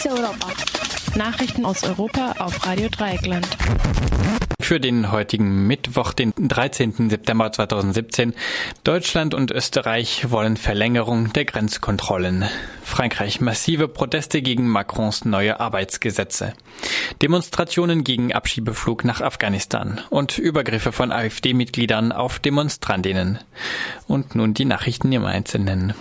Fokus Europa. Nachrichten aus Europa auf Radio Dreieckland. Für den heutigen Mittwoch, den 13. September 2017. Deutschland und Österreich wollen Verlängerung der Grenzkontrollen. Frankreich massive Proteste gegen Macrons neue Arbeitsgesetze. Demonstrationen gegen Abschiebeflug nach Afghanistan und Übergriffe von AfD-Mitgliedern auf Demonstrantinnen. Und nun die Nachrichten im Einzelnen.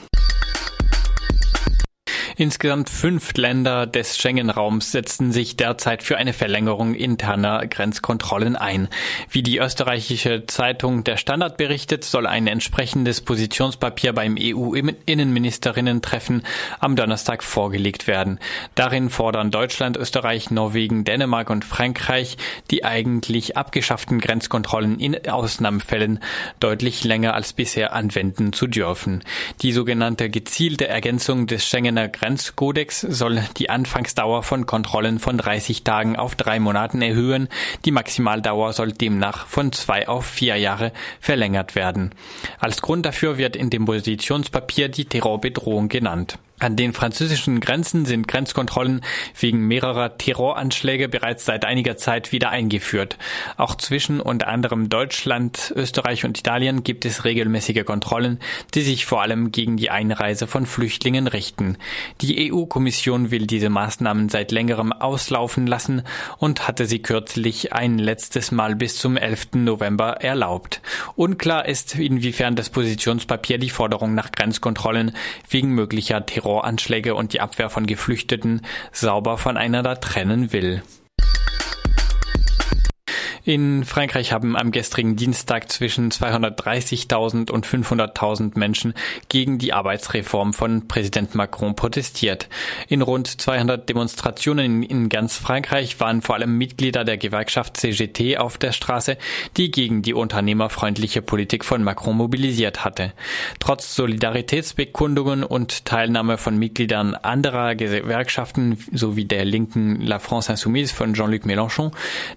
Insgesamt fünf Länder des Schengen-Raums setzen sich derzeit für eine Verlängerung interner Grenzkontrollen ein. Wie die österreichische Zeitung Der Standard berichtet, soll ein entsprechendes Positionspapier beim EU-Innenministerinnen-Treffen am Donnerstag vorgelegt werden. Darin fordern Deutschland, Österreich, Norwegen, Dänemark und Frankreich die eigentlich abgeschafften Grenzkontrollen in Ausnahmefällen deutlich länger als bisher anwenden zu dürfen. Die sogenannte gezielte Ergänzung des Schengener Grenz Grenzkodex soll die Anfangsdauer von Kontrollen von 30 Tagen auf drei Monaten erhöhen. Die Maximaldauer soll demnach von zwei auf vier Jahre verlängert werden. Als Grund dafür wird in dem Positionspapier die Terrorbedrohung genannt. An den französischen Grenzen sind Grenzkontrollen wegen mehrerer Terroranschläge bereits seit einiger Zeit wieder eingeführt. Auch zwischen unter anderem Deutschland, Österreich und Italien gibt es regelmäßige Kontrollen, die sich vor allem gegen die Einreise von Flüchtlingen richten. Die EU-Kommission will diese Maßnahmen seit längerem auslaufen lassen und hatte sie kürzlich ein letztes Mal bis zum 11. November erlaubt. Unklar ist, inwiefern das Positionspapier die Forderung nach Grenzkontrollen wegen möglicher Terror Terroranschläge und die Abwehr von Geflüchteten sauber voneinander trennen will. In Frankreich haben am gestrigen Dienstag zwischen 230.000 und 500.000 Menschen gegen die Arbeitsreform von Präsident Macron protestiert. In rund 200 Demonstrationen in ganz Frankreich waren vor allem Mitglieder der Gewerkschaft CGT auf der Straße, die gegen die unternehmerfreundliche Politik von Macron mobilisiert hatte. Trotz Solidaritätsbekundungen und Teilnahme von Mitgliedern anderer Gewerkschaften sowie der linken La France Insoumise von Jean-Luc Mélenchon,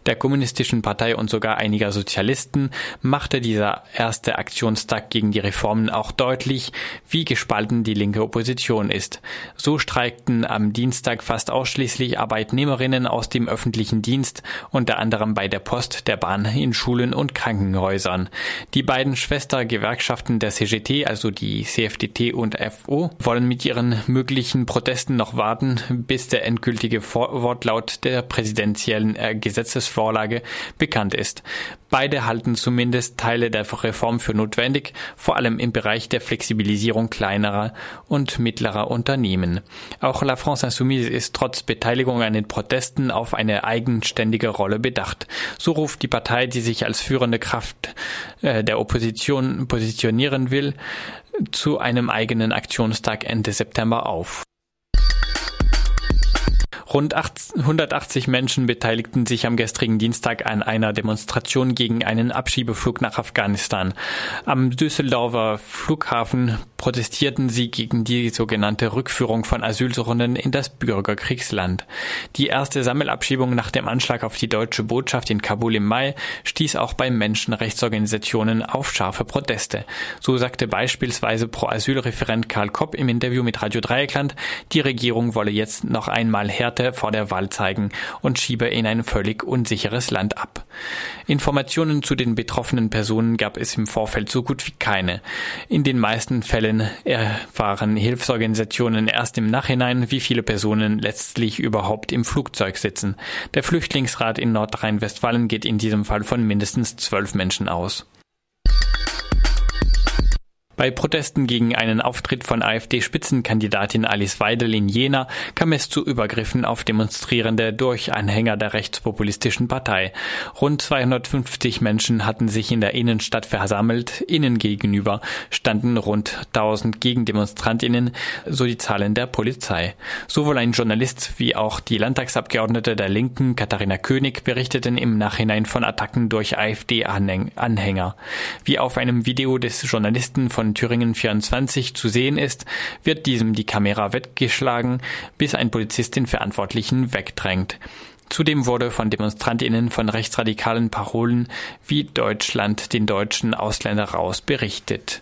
der kommunistischen Partei Partei und sogar einiger Sozialisten machte dieser erste Aktionstag gegen die Reformen auch deutlich, wie gespalten die linke Opposition ist. So streikten am Dienstag fast ausschließlich Arbeitnehmerinnen aus dem öffentlichen Dienst, unter anderem bei der Post, der Bahn, in Schulen und Krankenhäusern. Die beiden Schwestergewerkschaften der CGT, also die CFDT und FO, wollen mit ihren möglichen Protesten noch warten, bis der endgültige Wortlaut der präsidentiellen äh, Gesetzesvorlage bekannt ist. Beide halten zumindest Teile der Reform für notwendig, vor allem im Bereich der Flexibilisierung kleinerer und mittlerer Unternehmen. Auch La France Insoumise ist trotz Beteiligung an den Protesten auf eine eigenständige Rolle bedacht. So ruft die Partei, die sich als führende Kraft äh, der Opposition positionieren will, zu einem eigenen Aktionstag Ende September auf. Rund 180 Menschen beteiligten sich am gestrigen Dienstag an einer Demonstration gegen einen Abschiebeflug nach Afghanistan. Am Düsseldorfer Flughafen protestierten sie gegen die sogenannte Rückführung von Asylsuchenden in das Bürgerkriegsland. Die erste Sammelabschiebung nach dem Anschlag auf die deutsche Botschaft in Kabul im Mai stieß auch bei Menschenrechtsorganisationen auf scharfe Proteste. So sagte beispielsweise Pro-Asyl-Referent Karl Kopp im Interview mit Radio Dreieckland, die Regierung wolle jetzt noch einmal Härte vor der Wahl zeigen und schiebe in ein völlig unsicheres Land ab. Informationen zu den betroffenen Personen gab es im Vorfeld so gut wie keine. In den meisten Fällen erfahren Hilfsorganisationen erst im Nachhinein, wie viele Personen letztlich überhaupt im Flugzeug sitzen. Der Flüchtlingsrat in Nordrhein-Westfalen geht in diesem Fall von mindestens zwölf Menschen aus. Bei Protesten gegen einen Auftritt von AfD-Spitzenkandidatin Alice Weidel in Jena kam es zu Übergriffen auf Demonstrierende durch Anhänger der rechtspopulistischen Partei. Rund 250 Menschen hatten sich in der Innenstadt versammelt. Innen gegenüber standen rund 1000 Gegendemonstrantinnen, so die Zahlen der Polizei. Sowohl ein Journalist wie auch die Landtagsabgeordnete der Linken, Katharina König, berichteten im Nachhinein von Attacken durch AfD-Anhänger. Wie auf einem Video des Journalisten von von Thüringen 24 zu sehen ist, wird diesem die Kamera weggeschlagen, bis ein Polizist den Verantwortlichen wegdrängt. Zudem wurde von Demonstrantinnen von rechtsradikalen Parolen wie Deutschland den deutschen Ausländer raus berichtet.